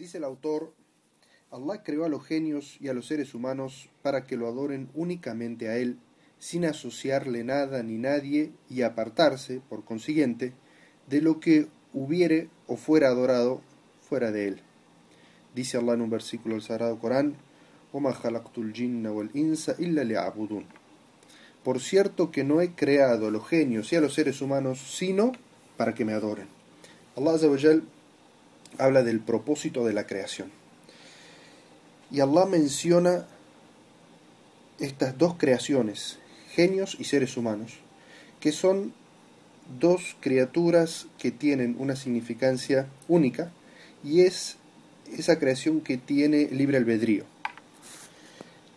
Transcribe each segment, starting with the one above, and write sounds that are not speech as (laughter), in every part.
Dice el autor, Allah creó a los genios y a los seres humanos para que lo adoren únicamente a Él, sin asociarle nada ni nadie y apartarse, por consiguiente, de lo que hubiere o fuera adorado fuera de Él. Dice Allah en un versículo del Sagrado Corán, Por cierto que no he creado a los genios y a los seres humanos sino para que me adoren. Allah habla del propósito de la creación. Y Allah menciona estas dos creaciones, genios y seres humanos, que son dos criaturas que tienen una significancia única y es esa creación que tiene libre albedrío.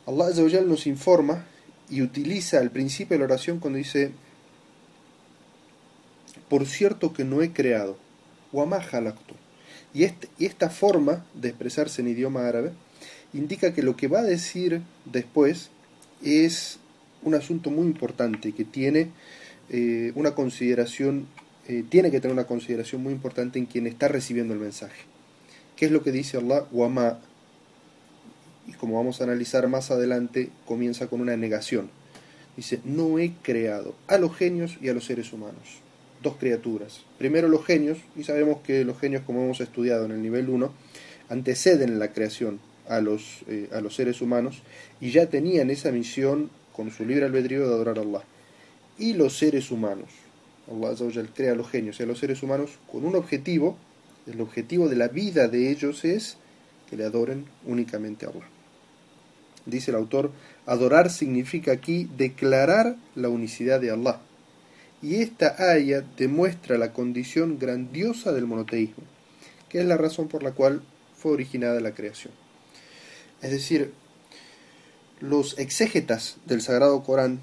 Allah nos informa y utiliza al principio de la oración cuando dice, por cierto que no he creado, y, este, esta forma de expresarse en idioma árabe indica que lo que va a decir después es un asunto muy importante que tiene eh, una consideración, eh, tiene que tener una consideración muy importante en quien está recibiendo el mensaje. ¿Qué es lo que dice Allah? Wama. Y como vamos a analizar más adelante, comienza con una negación. Dice, no he creado a los genios y a los seres humanos. Dos criaturas. Primero los genios, y sabemos que los genios, como hemos estudiado en el nivel 1, anteceden la creación a los, eh, a los seres humanos y ya tenían esa misión con su libre albedrío de adorar a Allah. Y los seres humanos. Allah crea a los genios y a los seres humanos con un objetivo el objetivo de la vida de ellos es que le adoren únicamente a Allah. Dice el autor, adorar significa aquí declarar la unicidad de Allah. Y esta aya demuestra la condición grandiosa del monoteísmo, que es la razón por la cual fue originada la creación. Es decir, los exégetas del Sagrado Corán,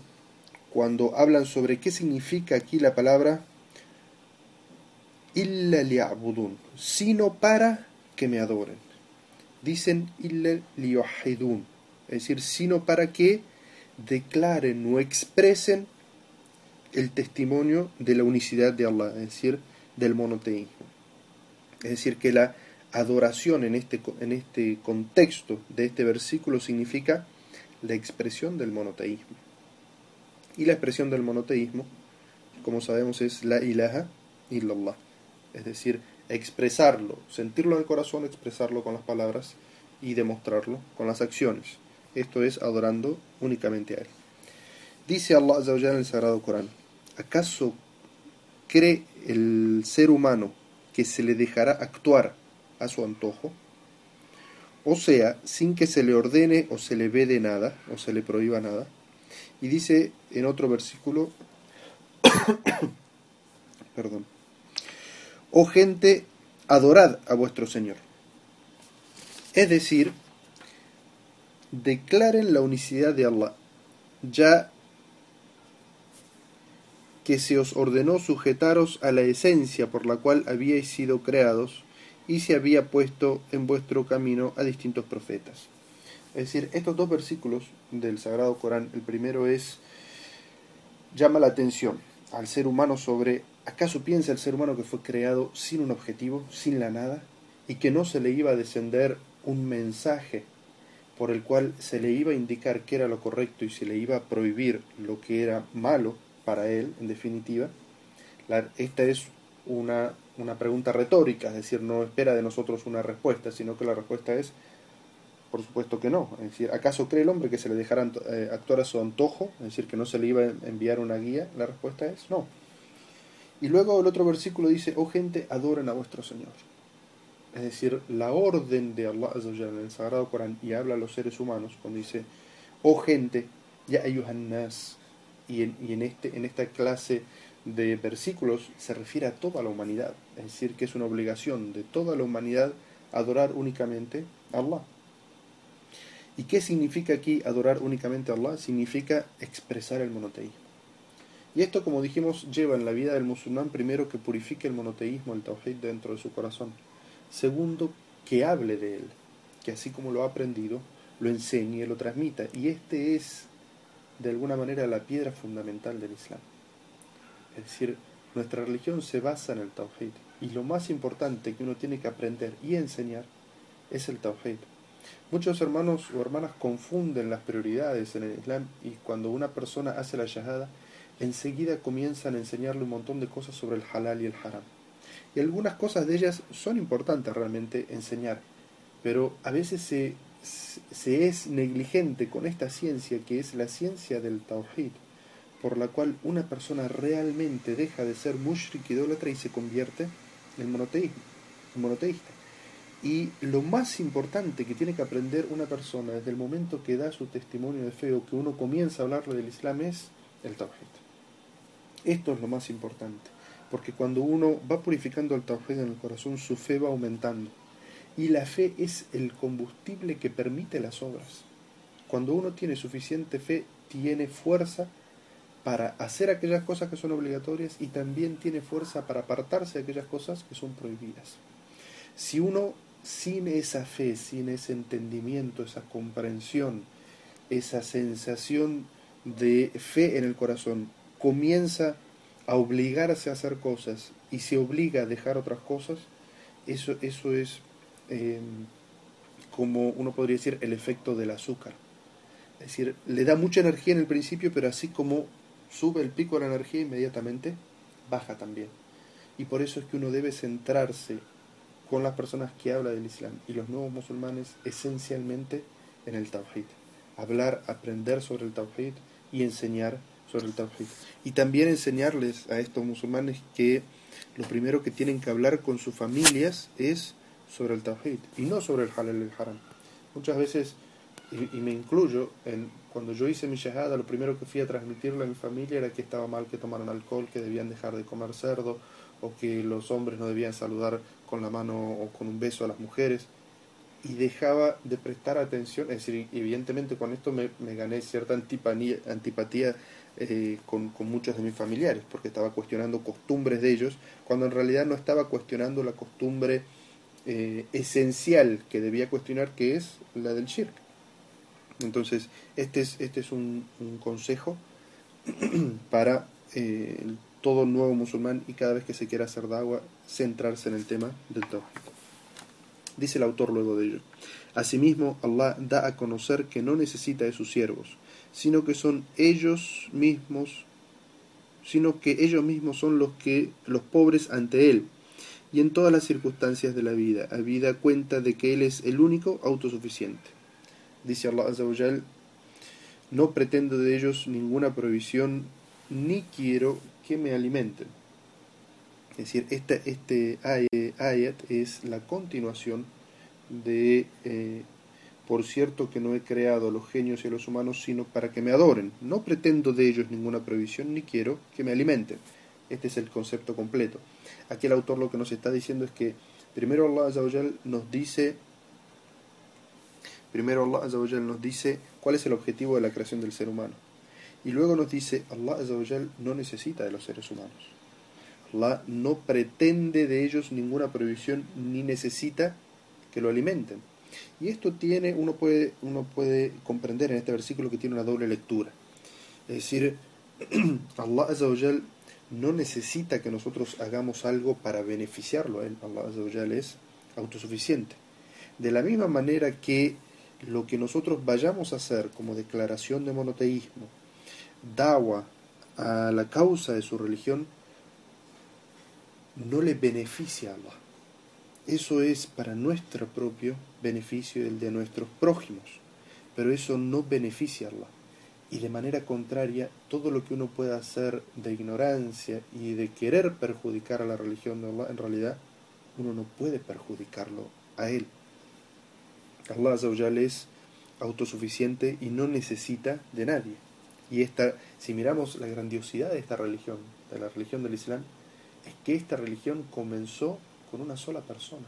cuando hablan sobre qué significa aquí la palabra illa li'abudun, sino para que me adoren. Dicen illa li'ahidun, es decir, sino para que declaren o expresen el testimonio de la unicidad de Allah, es decir, del monoteísmo. Es decir, que la adoración en este, en este contexto de este versículo significa la expresión del monoteísmo. Y la expresión del monoteísmo, como sabemos, es la ilaha illallah es decir, expresarlo, sentirlo en el corazón, expresarlo con las palabras y demostrarlo con las acciones. Esto es adorando únicamente a Él. Dice Allah en el Sagrado Corán, ¿acaso cree el ser humano que se le dejará actuar a su antojo? O sea, sin que se le ordene o se le vede nada, o se le prohíba nada. Y dice en otro versículo, (coughs) perdón, oh gente, adorad a vuestro Señor. Es decir, declaren la unicidad de Allah, ya que se os ordenó sujetaros a la esencia por la cual habíais sido creados y se había puesto en vuestro camino a distintos profetas. Es decir, estos dos versículos del Sagrado Corán, el primero es, llama la atención al ser humano sobre ¿Acaso piensa el ser humano que fue creado sin un objetivo, sin la nada, y que no se le iba a descender un mensaje por el cual se le iba a indicar qué era lo correcto y se le iba a prohibir lo que era malo para él, en definitiva? esta es una, una pregunta retórica, es decir, no espera de nosotros una respuesta, sino que la respuesta es, por supuesto que no. Es decir, ¿acaso cree el hombre que se le dejara eh, actuar a su antojo? Es decir, que no se le iba a enviar una guía. La respuesta es no. Y luego el otro versículo dice, oh gente, adoren a vuestro Señor. Es decir, la orden de Allah en el Sagrado Corán y habla a los seres humanos cuando dice, oh gente, ya ayuhannas, y en, este, en esta clase de versículos se refiere a toda la humanidad, es decir, que es una obligación de toda la humanidad adorar únicamente a Allah. ¿Y qué significa aquí adorar únicamente a Allah? Significa expresar el monoteísmo. Y esto, como dijimos, lleva en la vida del musulmán primero que purifique el monoteísmo, el tawhid dentro de su corazón. Segundo, que hable de él, que así como lo ha aprendido, lo enseñe, lo transmita. Y este es, de alguna manera, la piedra fundamental del Islam. Es decir, nuestra religión se basa en el tawhid. Y lo más importante que uno tiene que aprender y enseñar es el Tawhid. Muchos hermanos o hermanas confunden las prioridades en el Islam y cuando una persona hace la shahada, enseguida comienzan a enseñarle un montón de cosas sobre el halal y el haram. Y algunas cosas de ellas son importantes realmente enseñar, pero a veces se, se es negligente con esta ciencia que es la ciencia del Tawhid, por la cual una persona realmente deja de ser mushrik idólatra y se convierte en monoteísta. Y lo más importante que tiene que aprender una persona desde el momento que da su testimonio de fe o que uno comienza a hablarle del Islam es el Tawhid. Esto es lo más importante, porque cuando uno va purificando el Tawhid en el corazón, su fe va aumentando. Y la fe es el combustible que permite las obras. Cuando uno tiene suficiente fe, tiene fuerza para hacer aquellas cosas que son obligatorias y también tiene fuerza para apartarse de aquellas cosas que son prohibidas. Si uno sin esa fe, sin ese entendimiento, esa comprensión, esa sensación de fe en el corazón, comienza a obligarse a hacer cosas y se obliga a dejar otras cosas, eso, eso es em, como uno podría decir el efecto del azúcar. Es decir, le da mucha energía en el principio, pero así como sube el pico de la energía, inmediatamente baja también. Y por eso es que uno debe centrarse con las personas que habla del Islam y los nuevos musulmanes esencialmente en el Tawhid. Hablar, aprender sobre el Tawhid y enseñar sobre el Tawhid. Y también enseñarles a estos musulmanes que lo primero que tienen que hablar con sus familias es sobre el Tawhid y no sobre el Halal y el Haram. Muchas veces, y, me incluyo, en, cuando yo hice mi shahada, lo primero que fui a transmitirle a mi familia era que estaba mal que tomaran alcohol, que debían dejar de comer cerdo, o que los hombres no debían saludar con la mano o con un beso a las mujeres y dejaba de prestar atención, es decir, evidentemente con esto me, gané cierta antipatía, eh, con, muchos de mis familiares, porque estaba cuestionando costumbres de ellos, cuando en realidad no estaba cuestionando la costumbre eh, esencial que debía cuestionar, que es la del shirk. Entonces, este es, este es un, consejo (clears throat) para eh, todo nuevo musulmán y cada vez que se quiera hacer dagua, centrarse en el tema del tawhid. Dice el autor luego de ello. Asimismo, Allah da a conocer que no necesita de sus siervos, sino que son ellos mismos, sino que ellos mismos son los que los pobres ante él y en todas las circunstancias de la vida, habida cuenta de que él es el único autosuficiente. Dice Allah Azza no pretendo de ellos ninguna provisión ni quiero que me alimenten. Es decir, este, este ayat es la continuación de, eh, por cierto que no he creado a los genios y a los humanos, sino para que me adoren. No pretendo de ellos ninguna provisión, ni quiero que me alimenten. Este es el concepto completo. Aquí el autor lo que nos está diciendo es que primero Allah nos dice primero Allah nos dice cuál es el objetivo de la creación del ser humano. Y luego nos dice, Allah no necesita de los seres humanos. Allah no pretende de ellos ninguna provisión ni necesita que lo alimenten. Y esto tiene, uno puede, uno puede comprender en este versículo que tiene una doble lectura. Es decir, (clears throat) Allah no necesita que nosotros hagamos algo para beneficiarlo a él. Allah es autosuficiente. De la misma manera que lo que nosotros vayamos a hacer como declaración de monoteísmo, dawa a la causa de su religión no le beneficia a Allah. Eso es para nuestro propio beneficio y el de nuestros prójimos, pero eso no beneficia a Allah. Y de manera contraria, todo lo que uno pueda hacer de ignorancia y de querer perjudicar a la religión de Allah, en realidad uno no puede perjudicarlo a él. Allah es autosuficiente y no necesita de nadie. Y esta, si miramos la grandiosidad de esta religión, de la religión del Islam, es que esta religión comenzó con una sola persona.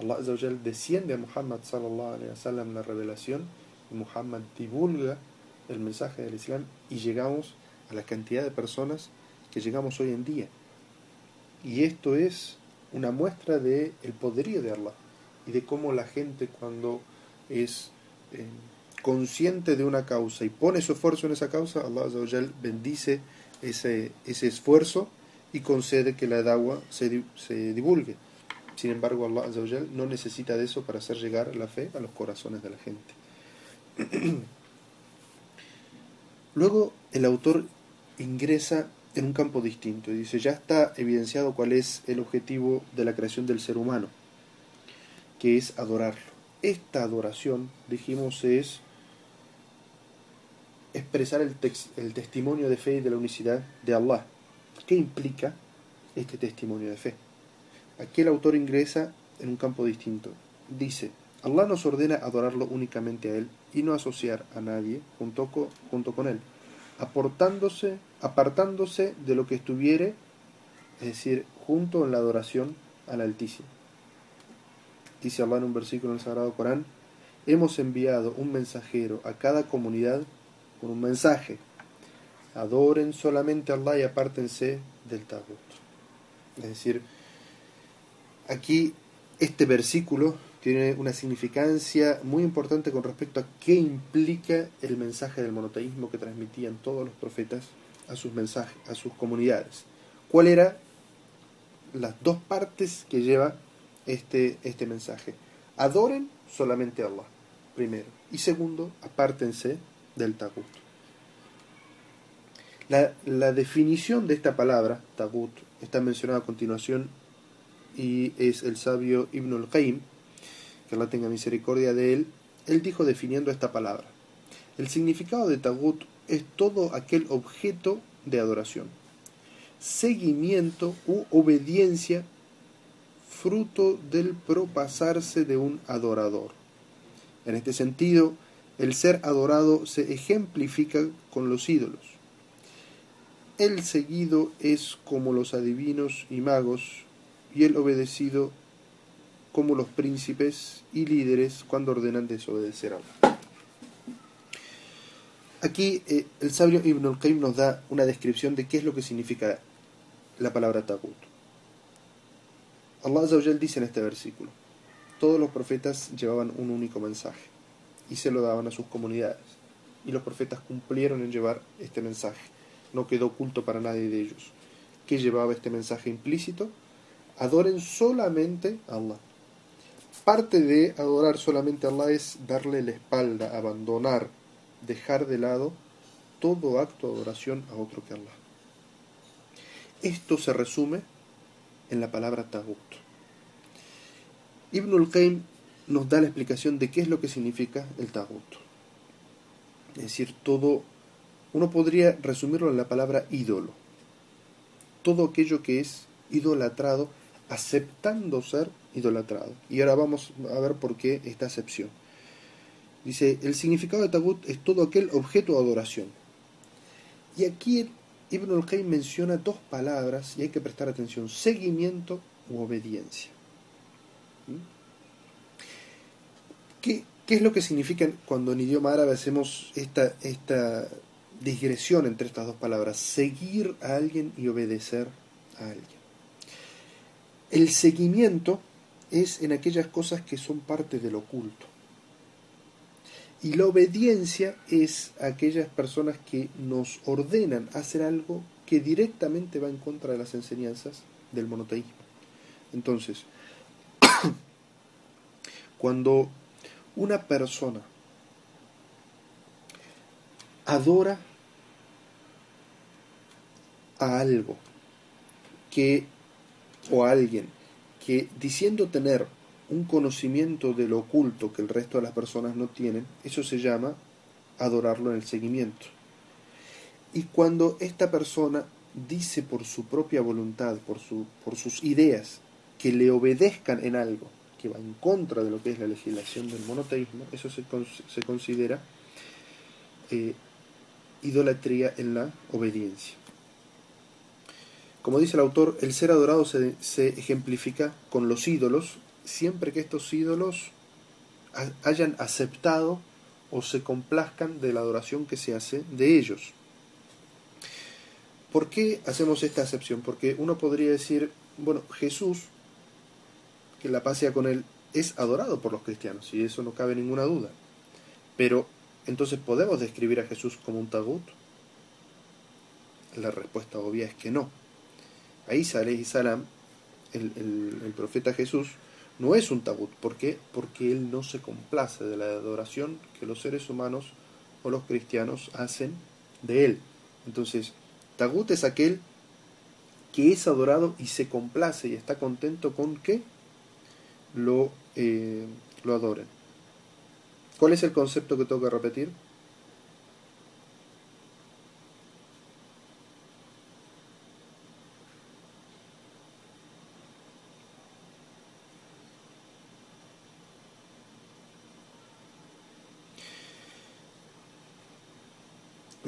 Allah desciende a Muhammad sallallahu alaihi wasallam la revelación Muhammad divulga el mensaje del Islam y llegamos a la cantidad de personas que llegamos hoy en día. Y esto es una muestra de el poderío de Allah y de cómo la gente cuando es eh, consciente de una causa y pone su esfuerzo en esa causa, Allah bendice ese, ese esfuerzo y concede que la dagua se, se divulgue. Sin embargo, Allah no necesita de eso para hacer llegar la fe a los corazones de la gente. (clears throat) Luego el autor ingresa en un campo distinto y dice, ya está evidenciado cuál es el objetivo de la creación del ser humano, que es adorarlo. Esta adoración, dijimos, es expresar el, testimonio de fe y de la unicidad de Allah. ¿Qué implica este testimonio de fe? Aquí el autor ingresa en un campo distinto. Dice, Allah nos ordena adorarlo únicamente a Él y no asociar a nadie junto con, junto con Él, aportándose, apartándose de lo que estuviere, es decir, junto en la adoración al Altísimo. Dice Allah en un versículo en el Sagrado Corán, hemos enviado un mensajero a cada comunidad con un mensaje. Adoren solamente a Allah y apártense del tabut. Es decir, aquí este versículo tiene una significancia muy importante con respecto a qué implica el mensaje del monoteísmo que transmitían todos los profetas a sus mensajes, a sus comunidades. ¿Cuál era las dos partes que lleva este, este mensaje? Adoren solamente a Allah, primero. Y segundo, apártense del tagut. La, la definición de esta palabra, tagut, está mencionada a continuación y es el sabio Ibn al-Qayyim que Allah tenga misericordia de él, él dijo definiendo esta palabra. El significado de Tagut es todo aquel objeto de adoración, seguimiento u obediencia fruto del propasarse de un adorador. En este sentido, el ser adorado se ejemplifica con los ídolos. El seguido es como los adivinos y magos, y el obedecido como los príncipes y líderes cuando ordenan desobedecer a Allah. Aquí eh, el sabio Ibn al-Qayyim nos da una descripción de qué es lo que significa la palabra tagut. Allah dice en este versículo, todos los profetas llevaban un único mensaje y se lo daban a sus comunidades. Y los profetas cumplieron en llevar este mensaje. No quedó oculto para nadie de ellos. ¿Qué llevaba este mensaje implícito? Adoren solamente a Allah Parte de adorar solamente a Allah es darle la espalda, abandonar, dejar de lado todo acto de adoración a otro que Allah. Esto se resume en la palabra tagut. Ibn al-Qayyim nos da la explicación de qué es lo que significa el tagut. Es decir, todo, uno podría resumirlo en la palabra ídolo. Todo aquello que es idolatrado aceptando ser idolatrado. Y ahora vamos a ver por qué esta acepción. Dice, el significado de Tagut es todo aquel objeto de adoración. Y aquí Ibn al-Qayyim menciona dos palabras y hay que prestar atención, seguimiento u obediencia. ¿Mm? ¿Qué, ¿Qué, es lo que significa cuando en idioma árabe hacemos esta, esta digresión entre estas dos palabras? Seguir a alguien y obedecer a alguien. El seguimiento es en aquellas cosas que son parte del oculto. Y la obediencia es aquellas personas que nos ordenan hacer algo que directamente va en contra de las enseñanzas del monoteísmo. Entonces, (coughs) cuando una persona adora a algo que o alguien que diciendo tener un conocimiento de lo oculto que el resto de las personas no tienen, eso se llama adorarlo en el seguimiento. Y cuando esta persona dice por su propia voluntad, por, su, por sus ideas, que le obedezcan en algo que va en contra de lo que es la legislación del monoteísmo, eso se, se considera eh, idolatría en la obediencia. Como dice el autor, el ser adorado se, ejemplifica con los ídolos, siempre que estos ídolos hayan aceptado o se complazcan de la adoración que se hace de ellos. ¿Por qué hacemos esta acepción? Porque uno podría decir, bueno, Jesús, que la paz con él, es adorado por los cristianos, y eso no cabe ninguna duda. Pero, entonces, ¿podemos describir a Jesús como un tagut? La respuesta obvia es que no. A Isa salam el, profeta Jesús, no es un tagut. ¿Por qué? Porque él no se complace de la adoración que los seres humanos o los cristianos hacen de él. Entonces, tagut es aquel que es adorado y se complace y está contento con que lo, eh, lo adoren. ¿Cuál es el concepto que tengo que repetir?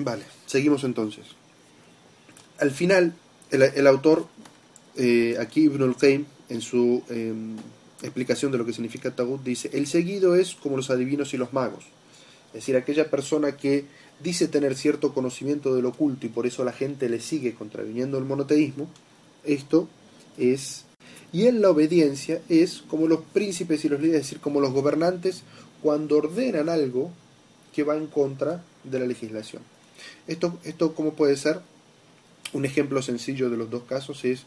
Vale, seguimos entonces. Al final, el, autor, eh, aquí Ibn al-Qaim, en su em, explicación de lo que significa Tagut, dice, el seguido es como los adivinos y los magos. Es decir, aquella persona que dice tener cierto conocimiento del oculto y por eso la gente le sigue contraviniendo el monoteísmo, esto es... Y en la obediencia es como los príncipes y los líderes, es decir, como los gobernantes cuando ordenan algo que va en contra de la legislación. Esto, esto ¿cómo puede ser? Un ejemplo sencillo de los dos casos es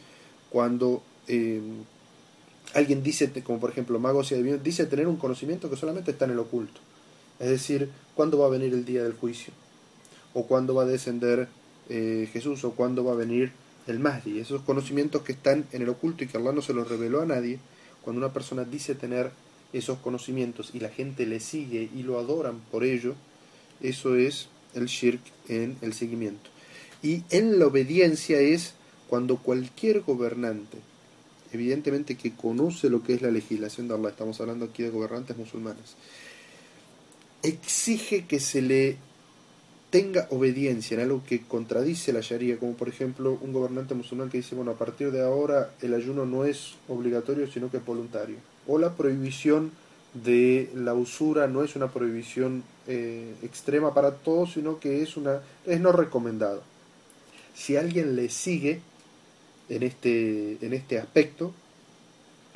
cuando eh, alguien dice, como por ejemplo magos y adivinos, dice tener un conocimiento que solamente está en el oculto. Es decir, ¿cuándo va a venir el día del juicio? ¿O cuándo va a descender eh, Jesús? ¿O cuándo va a venir el Mahdi? Esos conocimientos que están en el oculto y que Allah no se los reveló a nadie, cuando una persona dice tener esos conocimientos y la gente le sigue y lo adoran por ello, eso es el shirk en el seguimiento. Y en la obediencia es cuando cualquier gobernante, evidentemente que conoce lo que es la legislación de Allah, estamos hablando aquí de gobernantes musulmanes, exige que se le tenga obediencia en algo que contradice la Sharia, como por ejemplo un gobernante musulmán que dice, bueno, a partir de ahora el ayuno no es obligatorio, sino que es voluntario, o la prohibición de la usura no es una prohibición eh, extrema para todos, sino que es, una, es no recomendado. Si alguien le sigue en este, en este aspecto,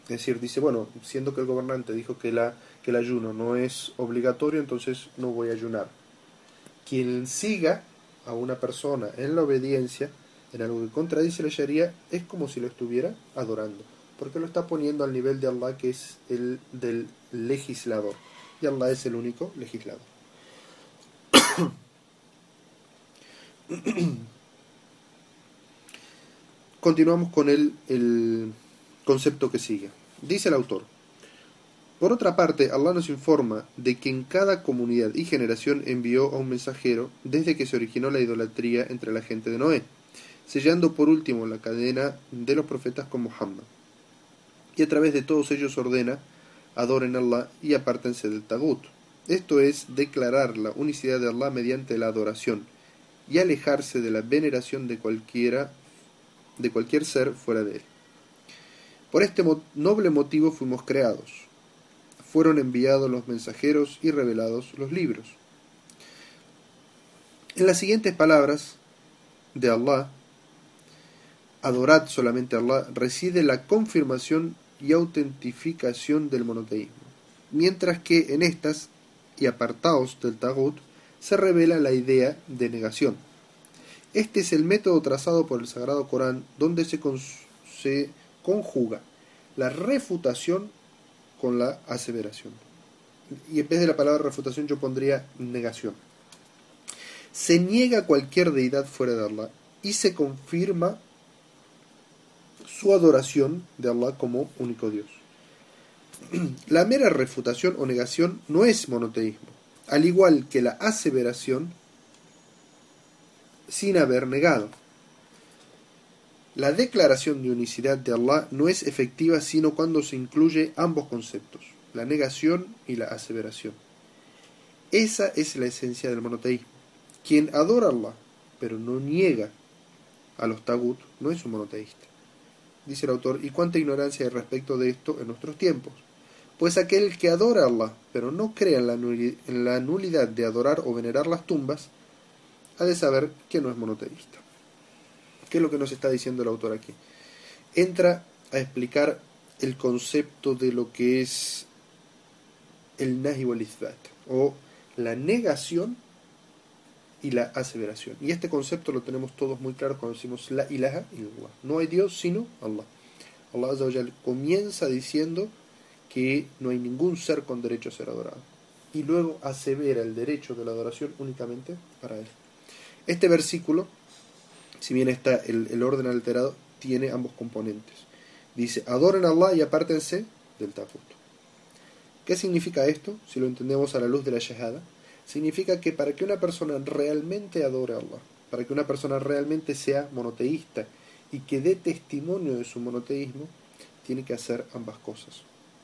es decir, dice, bueno, siendo que el gobernante dijo que, la, que el ayuno no es obligatorio, entonces no voy a ayunar. Quien siga a una persona en la obediencia, en algo que contradice la Sharia, es como si lo estuviera adorando porque lo está poniendo al nivel de Allah que es el del legislador. Y Allah es el único legislador. (coughs) Continuamos con el, concepto que sigue. Dice el autor. Por otra parte, Allah nos informa de que en cada comunidad y generación envió a un mensajero desde que se originó la idolatría entre la gente de Noé, sellando por último la cadena de los profetas con Muhammad y a través de todos ellos ordena, adoren a Allah y apártense del tagut. Esto es declarar la unicidad de Allah mediante la adoración y alejarse de la veneración de cualquiera de cualquier ser fuera de él. Por este noble motivo fuimos creados. Fueron enviados los mensajeros y revelados los libros. En las siguientes palabras de Allah, adorad solamente a Allah, reside la confirmación y autentificación del monoteísmo, mientras que en estas y apartados del Tagut se revela la idea de negación. Este es el método trazado por el Sagrado Corán donde se, se conjuga la refutación con la aseveración. Y en vez de la palabra refutación yo pondría negación. Se niega cualquier deidad fuera de Allah y se confirma su adoración de Allah como único Dios. (clears throat) La mera refutación o negación no es monoteísmo, al igual que la aseveración sin haber negado. La declaración de unicidad de Allah no es efectiva sino cuando se incluye ambos conceptos, la negación y la aseveración. Esa es la esencia del monoteísmo. Quien adora a Allah, pero no niega a los tagut, no es un monoteísta dice el autor, y cuánta ignorancia hay respecto de esto en nuestros tiempos. Pues aquel que adora a Allah, pero no cree en la, nulidad de adorar o venerar las tumbas, ha de saber que no es monoteísta. ¿Qué es lo que nos está diciendo el autor aquí? Entra a explicar el concepto de lo que es el nahi o la negación y la aseveración. Y este concepto lo tenemos todos muy claro cuando decimos la ilaha illallah. No hay Dios sino Allah. Allah comienza diciendo que no hay ningún ser con derecho a ser adorado. Y luego asevera el derecho de la adoración únicamente para Él. Este versículo, si bien está el, el orden alterado, tiene ambos componentes. Dice, adoren a Allah y apártense del tagut. ¿Qué significa esto? Si lo entendemos a la luz de la shahada, significa que para que una persona realmente adore a Allah, para que una persona realmente sea monoteísta y que dé testimonio de su monoteísmo, tiene que hacer ambas cosas.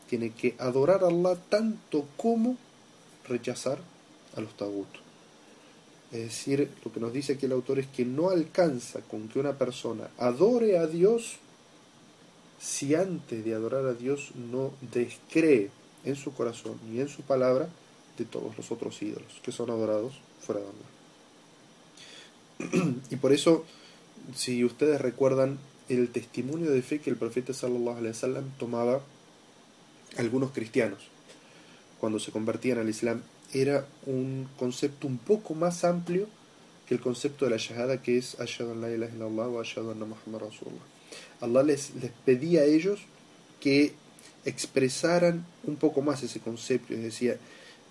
Tiene que adorar a Allah tanto como rechazar a los tagut. Es decir, lo que nos dice aquí el autor es que no alcanza con que una persona adore a Dios si antes de adorar a Dios no descree en su corazón y en su palabra de todos los otros ídolos que son adorados fuera de Allah. (clears throat) y por eso, si ustedes recuerdan el testimonio de fe que el profeta tomaba algunos cristianos cuando se convertían al Islam era un concepto un poco más amplio que el concepto de la shahada que es ashhadu an la ilaha illallah wa ashhadu anna muhammad rasulullah. Allah les, les pedía a ellos que expresaran un poco más ese concepto, es decir,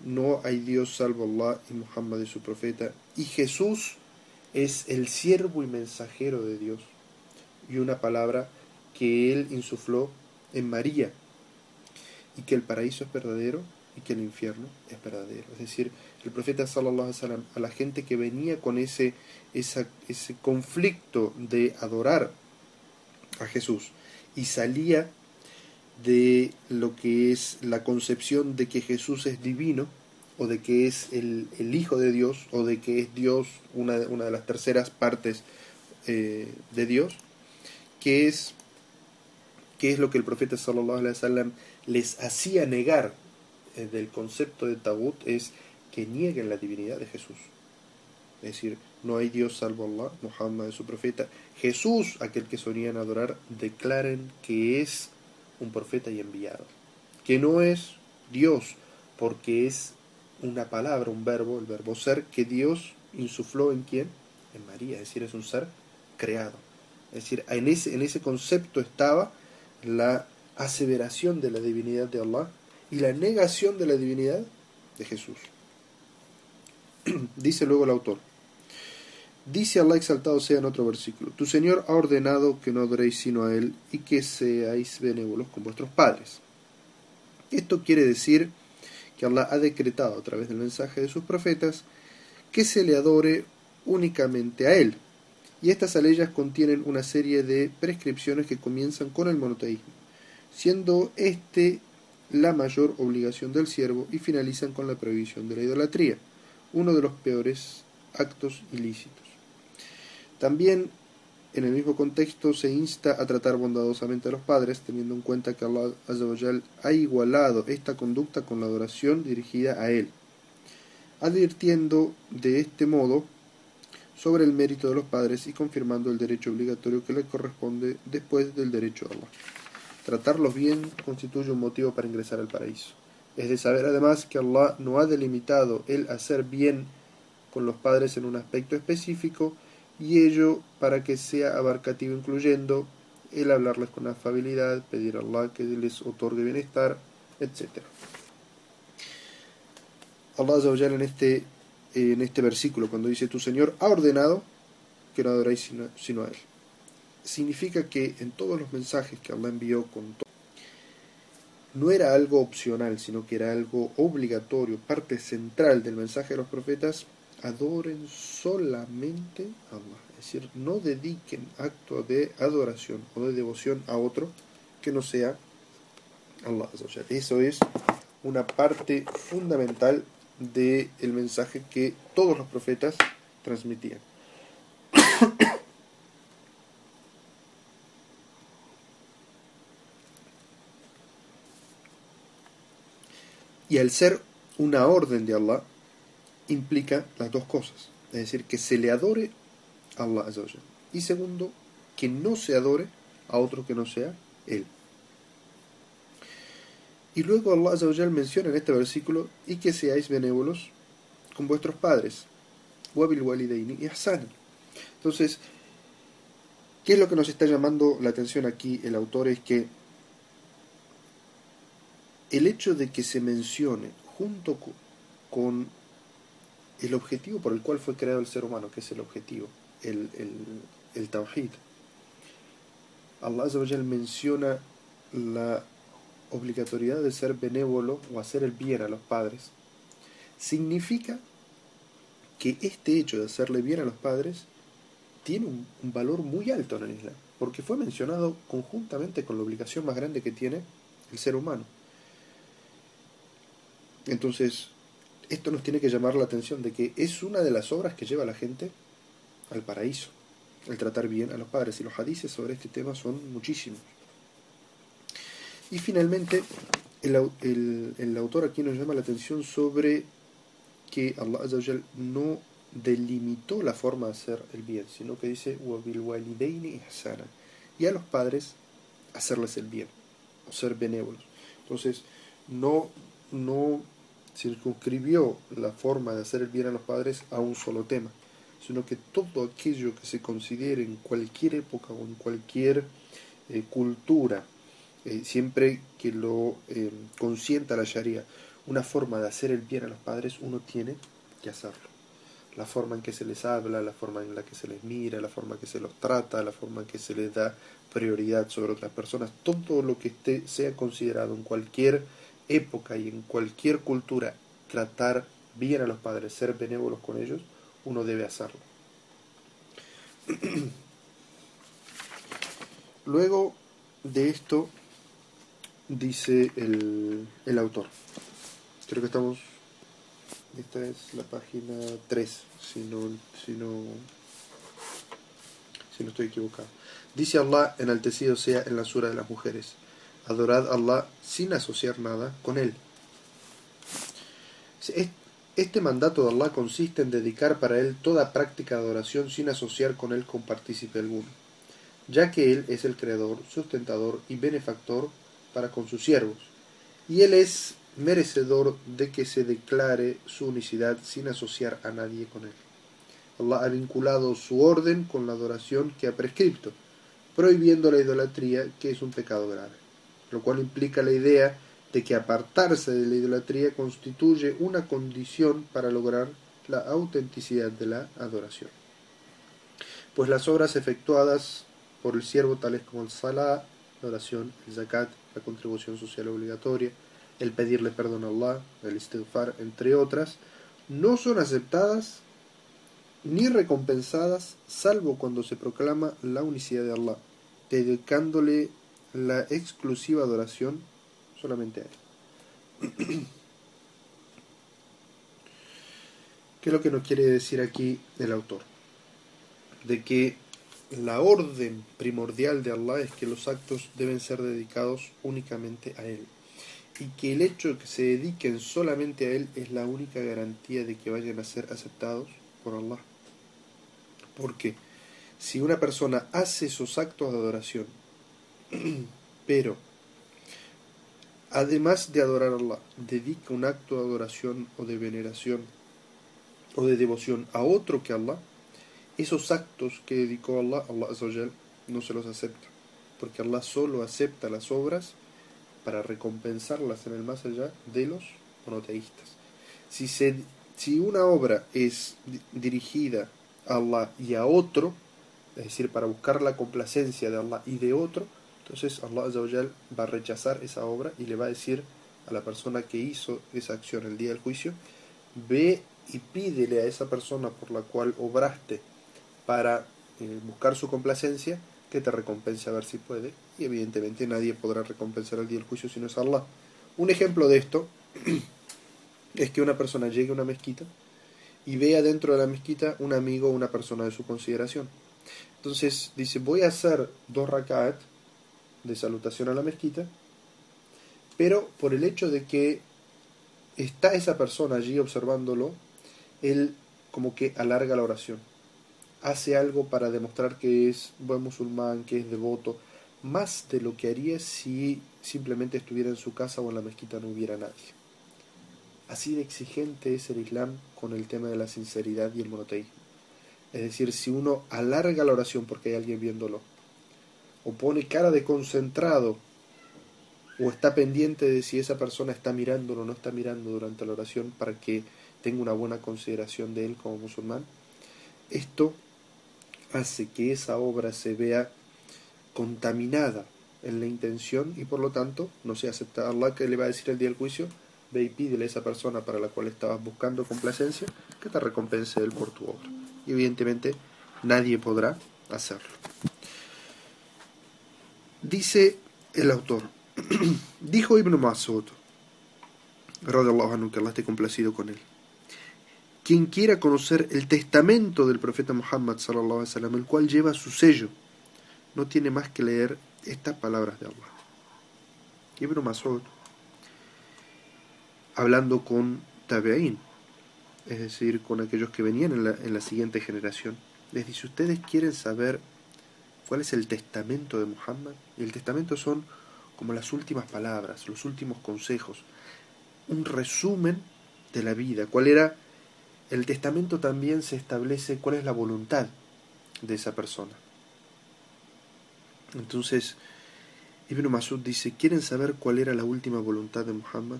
no hay Dios salvo Allah y Muhammad es su profeta, y Jesús es el siervo y mensajero de Dios, y una palabra que Él insufló en María, y que el paraíso es verdadero y que el infierno es verdadero. Es decir, el profeta sallallahu alaihi wasallam a la gente que venía con ese, ese conflicto de adorar a Jesús y salía de lo que es la concepción de que Jesús es divino o de que es el, el Hijo de Dios o de que es Dios, una, una de las terceras partes eh, de Dios, que es, que es lo que el profeta sallallahu alaihi wasallam les hacía negar eh, del concepto de Tabut es que nieguen la divinidad de Jesús. Es decir, no hay Dios salvo Allah, Muhammad es su profeta. Jesús, aquel que solían adorar, declaren que es un profeta y enviado. Que no es Dios, porque es una palabra, un verbo, el verbo ser, que Dios insufló en quién? En María, es decir, es un ser creado. Es decir, en ese, en ese concepto estaba la aseveración de la divinidad de Allah y la negación de la divinidad de Jesús. (clears throat) Dice luego el autor. Dice Allah exaltado sea en otro versículo, Tu Señor ha ordenado que no adoréis sino a Él y que seáis benévolos con vuestros padres. Esto quiere decir que Allah ha decretado a través del mensaje de sus profetas que se le adore únicamente a Él. Y estas aleyas contienen una serie de prescripciones que comienzan con el monoteísmo, siendo este la mayor obligación del siervo y finalizan con la prohibición de la idolatría, uno de los peores actos ilícitos. También en el mismo contexto se insta a tratar bondadosamente a los padres, teniendo en cuenta que Allah ha igualado esta conducta con la adoración dirigida a Él, advirtiendo de este modo sobre el mérito de los padres y confirmando el derecho obligatorio que le corresponde después del derecho a Allah. Tratarlos bien constituye un motivo para ingresar al paraíso. Es de saber además que Allah no ha delimitado el hacer bien con los padres en un aspecto específico, y ello para que sea abarcativo incluyendo el hablarles con afabilidad, pedir a Allah que les otorgue bienestar, etc. Allah en este, en este versículo, cuando dice tu Señor ha ordenado que no adoréis sino, sino a Él, significa que en todos los mensajes que Allah envió con no era algo opcional, sino que era algo obligatorio, parte central del mensaje de los profetas, adoren solamente a Allah. Es decir, no dediquen acto de adoración o de devoción a otro que no sea Allah. Eso es una parte fundamental del mensaje que todos los profetas transmitían. (coughs) y al ser una orden de Allah, implica las dos cosas. Es decir, que se le adore a Allah Y segundo, que no se adore a otro que no sea Él. Y luego Allah menciona en este versículo, y que seáis benévolos con vuestros padres. Entonces, ¿Qué es lo que nos está llamando la atención aquí el autor? Es que el hecho de que se mencione junto con el objetivo por el cual fue creado el ser humano, que es el objetivo, el, tawhid. Allah menciona la obligatoriedad de ser benévolo o hacer el bien a los padres. Significa que este hecho de hacerle bien a los padres tiene un, un valor muy alto en el Islam, porque fue mencionado conjuntamente con la obligación más grande que tiene el ser humano. Entonces, esto nos tiene que llamar la atención de que es una de las obras que lleva a la gente al paraíso, el tratar bien a los padres. Y los hadices sobre este tema son muchísimos. Y finalmente, el, autor aquí nos llama la atención sobre que Allah no delimitó la forma de hacer el bien, sino que dice y a los padres hacerles el bien, o ser benévolos. Entonces, no, no circunscribió la forma de hacer el bien a los padres a un solo tema, sino que todo aquello que se considere en cualquier época o en cualquier eh, cultura, eh, siempre que lo eh, consienta la Sharia, una forma de hacer el bien a los padres, uno tiene que hacerlo. La forma en que se les habla, la forma en la que se les mira, la forma en que se los trata, la forma en que se les da prioridad sobre otras personas, todo lo que esté, sea considerado en cualquier época y en cualquier cultura tratar bien a los padres, ser benévolos con ellos, uno debe hacerlo. (clears throat) Luego de esto dice el, el, autor. Creo que estamos... Esta es la página 3, si no, si no, si no estoy equivocado. Dice Allah, enaltecido sea en la sura de las mujeres adorad a Allah sin asociar nada con Él. Este mandato de Allah consiste en dedicar para Él toda práctica de adoración sin asociar con Él con partícipe alguno, ya que Él es el creador, sustentador y benefactor para con sus siervos, y Él es merecedor de que se declare su unicidad sin asociar a nadie con Él. Allah ha vinculado su orden con la adoración que ha prescrito, prohibiendo la idolatría, que es un pecado grave lo cual implica la idea de que apartarse de la idolatría constituye una condición para lograr la autenticidad de la adoración. Pues las obras efectuadas por el siervo, tales como el salah, la oración, el zakat, la contribución social obligatoria, el pedirle perdón a Allah, el istighfar, entre otras, no son aceptadas ni recompensadas salvo cuando se proclama la unicidad de Allah, dedicándole la exclusiva adoración solamente a Él. (clears throat) ¿Qué es lo que nos quiere decir aquí el autor? De que la orden primordial de Allah es que los actos deben ser dedicados únicamente a Él. Y que el hecho de que se dediquen solamente a Él es la única garantía de que vayan a ser aceptados por Allah. Porque si una persona hace esos actos de adoración (clears throat) Pero, además de adorar a Allah, dedica un acto de adoración o de veneración o de devoción a otro que Allah, esos actos que dedicó Allah, Allah no se los acepta. Porque Allah solo acepta las obras para recompensarlas en el más allá de los monoteístas. Si, se, si una obra es dirigida a Allah y a otro, es decir, para buscar la complacencia de Allah y de otro, entonces Allah va a rechazar esa obra y le va a decir a la persona que hizo esa acción el día del juicio, ve y pídele a esa persona por la cual obraste para eh, buscar su complacencia, que te recompense a ver si puede. Y evidentemente nadie podrá recompensar el día del juicio si no es Allah. Un ejemplo de esto (clears throat) es que una persona llegue a una mezquita y vea dentro de la mezquita un amigo o una persona de su consideración. Entonces dice, voy a hacer dos rakat de salutación a la mezquita, pero por el hecho de que está esa persona allí observándolo, él como que alarga la oración, hace algo para demostrar que es buen musulmán, que es devoto, más de lo que haría si simplemente estuviera en su casa o en la mezquita no hubiera nadie. Así de exigente es el Islam con el tema de la sinceridad y el monoteísmo. Es decir, si uno alarga la oración porque hay alguien viéndolo, o pone cara de concentrado o está pendiente de si esa persona está mirando o no está mirando durante la oración para que tenga una buena consideración de él como musulmán, esto hace que esa obra se vea contaminada en la intención y por lo tanto no se acepta Allah que le va a decir el día del juicio, ve y pídele a esa persona para la cual estabas buscando complacencia que te recompense él por tu obra. Y evidentemente nadie podrá hacerlo. Dice el autor, (clears throat) dijo Ibn Masud, que Allah esté complacido con él, quien quiera conocer el testamento del profeta Muhammad wasallam, el cual lleva su sello, no tiene más que leer estas palabras de Allah. Ibn Masud, hablando con Tabe'in, es decir, con aquellos que venían en la, en la siguiente generación, les dice, ustedes quieren saber cuál es el testamento de Muhammad. El testamento son como las últimas palabras, los últimos consejos, un resumen de la vida. ¿Cuál era? El testamento también se establece cuál es la voluntad de esa persona. Entonces, Ibn Masud dice, ¿quieren saber cuál era la última voluntad de Muhammad?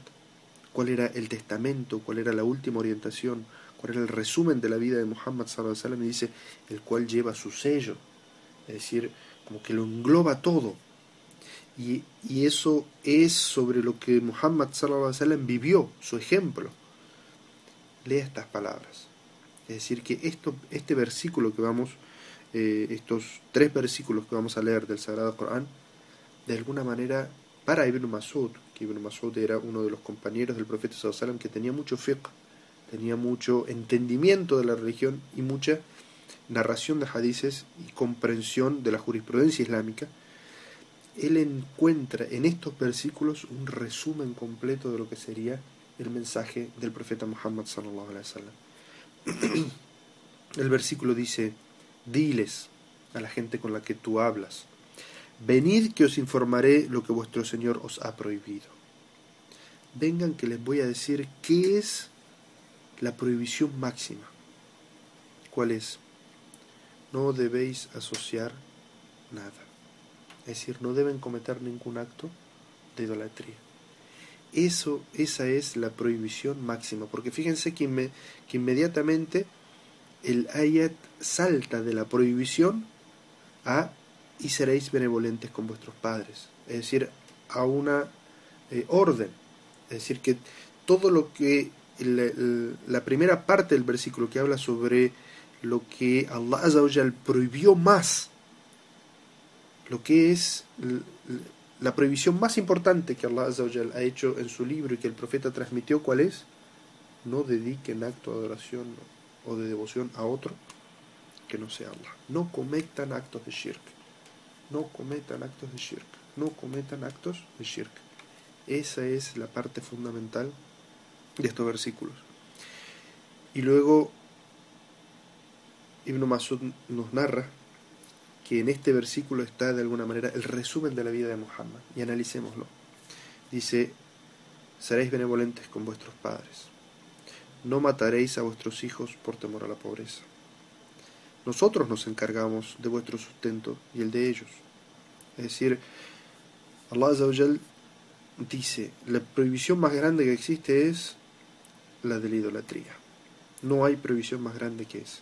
¿Cuál era el testamento? ¿Cuál era la última orientación? ¿Cuál era el resumen de la vida de Muhammad? Y dice, el cual lleva su sello. Es decir, como que lo engloba todo. Y, y eso es sobre lo que Muhammad sallam vivió, su ejemplo. Lea estas palabras. Es decir, que esto, este versículo que vamos eh, estos tres versículos que vamos a leer del Sagrado Corán, de alguna manera, para Ibn Masud, que Ibn Masud era uno de los compañeros del profeta Sallallahu que tenía mucho fiqh, tenía mucho entendimiento de la religión y mucha narración de hadices y comprensión de la jurisprudencia islámica, él encuentra en estos versículos un resumen completo de lo que sería el mensaje del profeta Muhammad sallallahu alaihi wasallam. (clears throat) El versículo dice: Diles a la gente con la que tú hablas, venid que os informaré lo que vuestro Señor os ha prohibido. Vengan que les voy a decir qué es la prohibición máxima. ¿Cuál es? No debéis asociar nada. Es decir, no deben cometer ningún acto de idolatría. Eso, esa es la prohibición máxima, porque fíjense que, inmediatamente el ayat salta de la prohibición a y seréis benevolentes con vuestros padres, es decir, a una eh, orden, es decir, que todo lo que la, primera parte del versículo que habla sobre lo que Allah prohibió más, lo que es la prohibición más importante que Allah ha hecho en su libro y que el profeta transmitió, ¿cuál es? No dediquen acto de adoración o de devoción a otro que no sea Allah. No cometan actos de shirk. No cometan actos de shirk. No cometan actos de shirk. Esa es la parte fundamental de estos versículos. Y luego Ibn Masud nos narra que en este versículo está de alguna manera el resumen de la vida de Muhammad. Y analicémoslo. Dice, seréis benevolentes con vuestros padres no mataréis a vuestros hijos por temor a la pobreza. Nosotros nos encargamos de vuestro sustento y el de ellos. Es decir, Allah dice, la prohibición más grande que existe es la de la idolatría. No hay prohibición más grande que esa.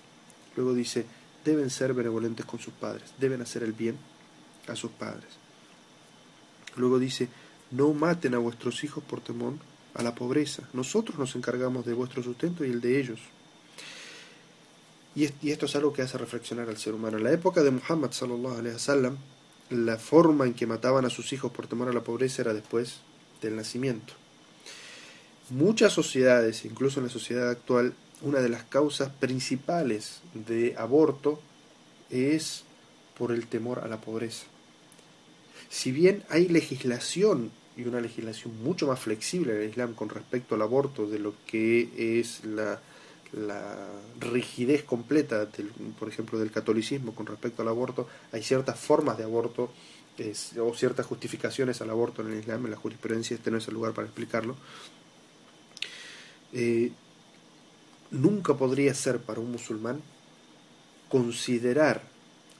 Luego dice, deben ser benevolentes con sus padres, deben hacer el bien a sus padres. Luego dice, no maten a vuestros hijos por temor a la pobreza. Nosotros nos encargamos de vuestro sustento y el de ellos. Y, esto es algo que hace reflexionar al ser humano. En la época de Muhammad sallallahu alaihi wasallam, la forma en que mataban a sus hijos por temor a la pobreza era después del nacimiento. Muchas sociedades, incluso en la sociedad actual, una de las causas principales de aborto es por el temor a la pobreza. Si bien hay legislación y una legislación mucho más flexible del Islam con respecto al aborto de lo que es la, rigidez completa, por ejemplo, del catolicismo con respecto al aborto. Hay ciertas formas de aborto o ciertas justificaciones al aborto en el Islam, en la jurisprudencia, este no es el lugar para explicarlo. Eh, nunca podría ser para un musulmán considerar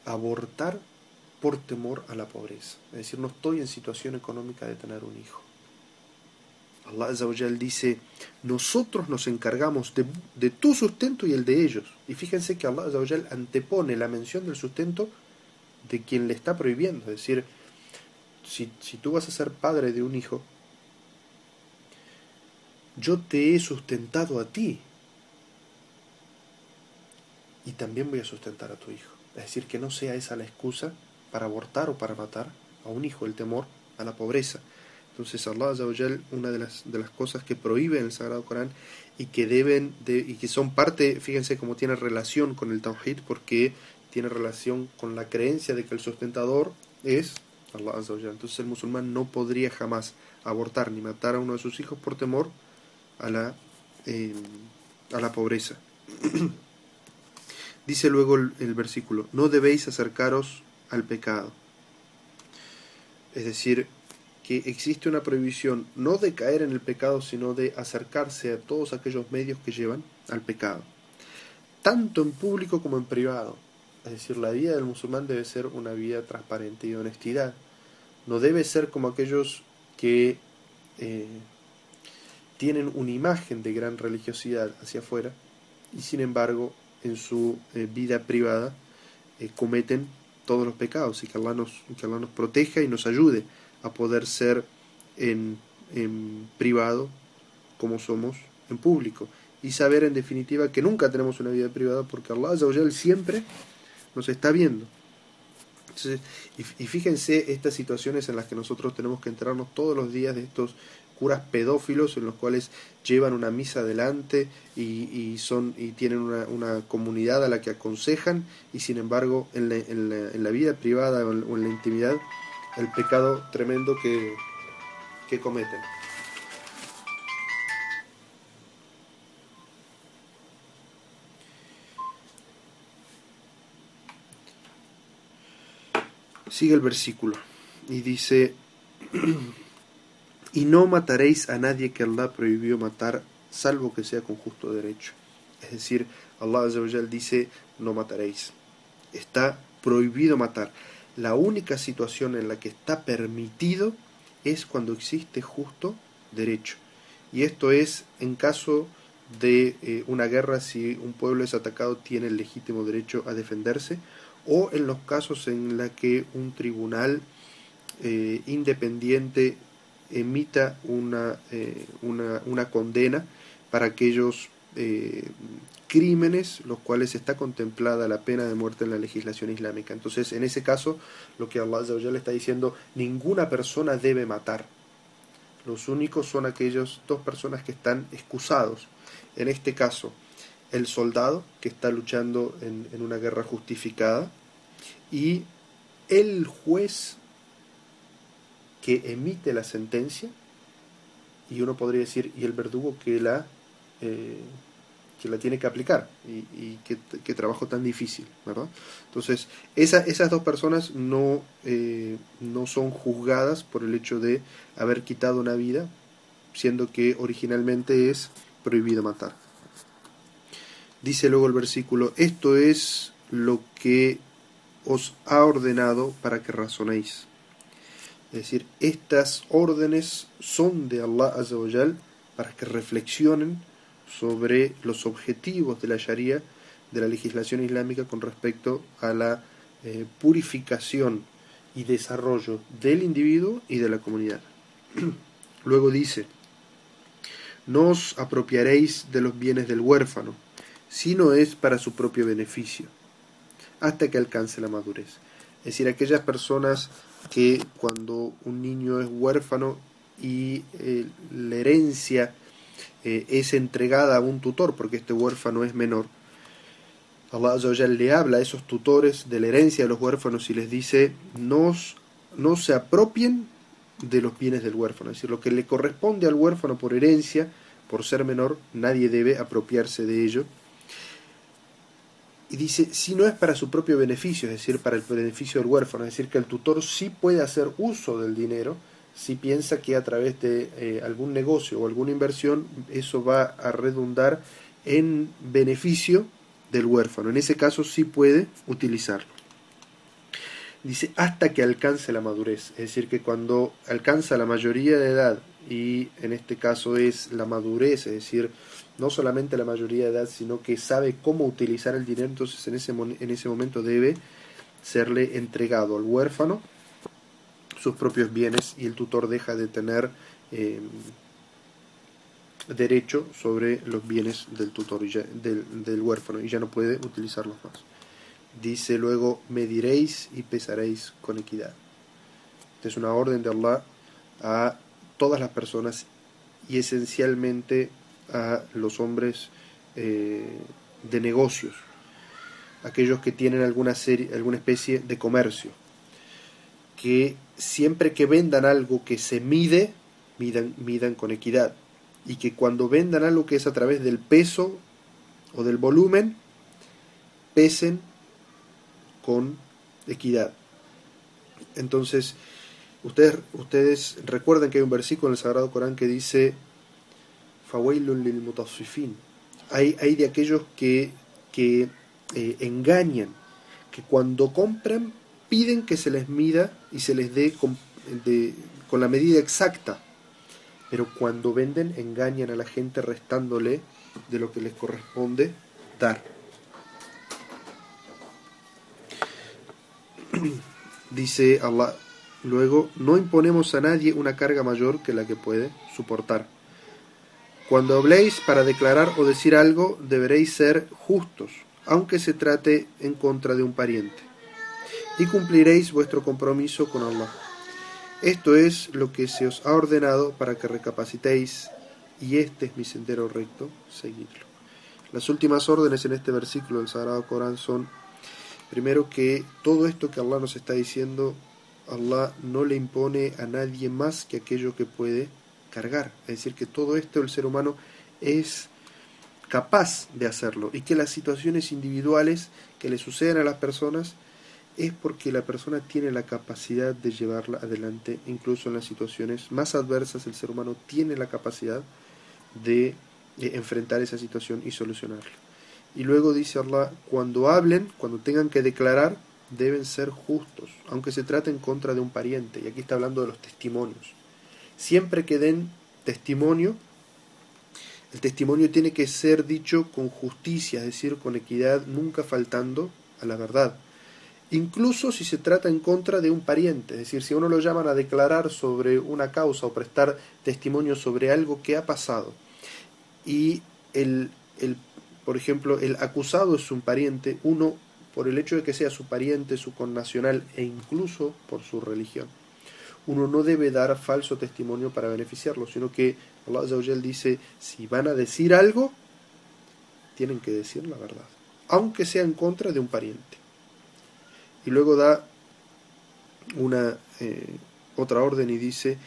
abortar por temor a la pobreza. Es decir, no estoy en situación económica de tener un hijo. Allah Azzawajal dice, nosotros nos encargamos de, tu sustento y el de ellos. Y fíjense que Allah Azzawajal antepone la mención del sustento de quien le está prohibiendo. Es decir, si, si tú vas a ser padre de un hijo, yo te he sustentado a ti y también voy a sustentar a tu hijo. Es decir, que no sea esa la excusa para abortar o para matar a un hijo, el temor a la pobreza. Entonces Allah una de las, de las cosas que prohíbe en el Sagrado Corán y que deben de, y que son parte, fíjense cómo tiene relación con el Tawhid, porque tiene relación con la creencia de que el sustentador es Allah Entonces el musulmán no podría jamás abortar ni matar a uno de sus hijos por temor a la, eh, a la pobreza. (clears throat) Dice luego el versículo, no debéis acercaros al pecado. Es decir, que existe una prohibición no de caer en el pecado, sino de acercarse a todos aquellos medios que llevan al pecado, tanto en público como en privado. Es decir, la vida del musulmán debe ser una vida transparente y de honestidad. No debe ser como aquellos que eh, tienen una imagen de gran religiosidad hacia afuera y sin embargo en su eh, vida privada eh, cometen todos los pecados y que Allah, nos, que Allah nos proteja y nos ayude a poder ser en, en privado como somos en público y saber en definitiva que nunca tenemos una vida privada porque Allah siempre nos está viendo. y, fíjense estas situaciones en las que nosotros tenemos que enterarnos todos los días de estos pedófilos en los cuales llevan una misa adelante y, son y tienen una, comunidad a la que aconsejan y sin embargo en la, en vida privada o en, la intimidad el pecado tremendo que, que cometen. Sigue el versículo y dice (clears throat) y no mataréis a nadie que Allah prohibió matar, salvo que sea con justo derecho. Es decir, Allah dice, no mataréis. Está prohibido matar. La única situación en la que está permitido es cuando existe justo derecho. Y esto es en caso de eh, una guerra, si un pueblo es atacado, tiene el legítimo derecho a defenderse, o en los casos en los que un tribunal eh, independiente emita una, eh, una, una, condena para aquellos eh, crímenes los cuales está contemplada la pena de muerte en la legislación islámica. Entonces, en ese caso, lo que Allah le está diciendo, ninguna persona debe matar. Los únicos son aquellos dos personas que están excusados. En este caso, el soldado que está luchando en una guerra justificada y el juez que emite la sentencia y uno podría decir y el verdugo que la eh, que la tiene que aplicar y, qué, trabajo tan difícil verdad entonces esas dos personas no eh, no son juzgadas por el hecho de haber quitado una vida siendo que originalmente es prohibido matar. Dice luego el versículo esto es lo que os ha ordenado para que razonéis es decir, estas órdenes son de Allah Azzawajal para que reflexionen sobre los objetivos de la Sharia, de la legislación islámica con respecto a la eh, purificación y desarrollo del individuo y de la comunidad. (clears throat) Luego dice, no os apropiaréis de los bienes del huérfano, si no es para su propio beneficio, hasta que alcance la madurez. Es decir, aquellas personas que cuando un niño es huérfano y eh, la herencia eh, es entregada a un tutor, porque este huérfano es menor, Allah le habla a esos tutores de la herencia de los huérfanos y les dice, no, no se apropien de los bienes del huérfano, es decir, lo que le corresponde al huérfano por herencia, por ser menor, nadie debe apropiarse de ello y dice, si no es para su propio beneficio, es decir, para el beneficio del huérfano, es decir, que el tutor sí puede hacer uso del dinero si piensa que a través de eh, algún negocio o alguna inversión eso va a redundar en beneficio del huérfano. En ese caso sí puede utilizarlo. dice hasta que alcance la madurez, es decir, que cuando alcanza la mayoría de edad, y en este caso es la madurez, es decir, no solamente la mayoría de edad, sino que sabe cómo utilizar el dinero, entonces en ese, en ese momento debe serle entregado al huérfano sus propios bienes y el tutor deja de tener eh, derecho sobre los bienes del tutor del, del huérfano y ya no puede utilizarlos más. Dice luego, mediréis y pesaréis con equidad. Esta es una orden de Allah a todas las personas y esencialmente a los hombres eh, de negocios, aquellos que tienen alguna, serie, alguna especie de comercio, que siempre que vendan algo que se mide, midan, midan con equidad, y que cuando vendan algo que es a través del peso o del volumen, pesen con equidad. Entonces, ustedes, ustedes recuerdan que hay un versículo en el Sagrado Corán que dice, lil hay, hay de aquellos que, que eh, engañan, que cuando compran piden que se les mida y se les dé con, con la medida exacta, pero cuando venden engañan a la gente restándole de lo que les corresponde dar. (clears throat) Dice Allah, luego, no imponemos a nadie una carga mayor que la que puede soportar. Cuando habléis para declarar o decir algo, deberéis ser justos, aunque se trate en contra de un pariente. Y cumpliréis vuestro compromiso con Allah. Esto es lo que se os ha ordenado para que recapacitéis, y este es mi sendero recto, seguidlo. Las últimas órdenes en este versículo del Sagrado Corán son Primero que todo esto que Allah nos está diciendo, Allah no le impone a nadie más que aquello que puede cargar. Es decir, que todo esto el ser humano es capaz de hacerlo y que las situaciones individuales que le suceden a las personas es porque la persona tiene la capacidad de llevarla adelante, incluso en las situaciones más adversas el ser humano tiene la capacidad de, enfrentar esa situación y solucionarla. Y luego dice Allah, cuando hablen, cuando tengan que declarar, deben ser justos, aunque se trate en contra de un pariente. Y aquí está hablando de los testimonios. Siempre que den testimonio, el testimonio tiene que ser dicho con justicia, es decir, con equidad, nunca faltando a la verdad. Incluso si se trata en contra de un pariente, es decir, si uno lo llaman a declarar sobre una causa o prestar testimonio sobre algo que ha pasado y el, el por ejemplo, el acusado es un pariente, uno por el hecho de que sea su pariente, su connacional e incluso por su religión. Uno no debe dar falso testimonio para beneficiarlo, sino que Allah dice, si van a decir algo, tienen que decir la verdad, aunque sea en contra de un pariente. Y luego da una eh, otra orden y dice,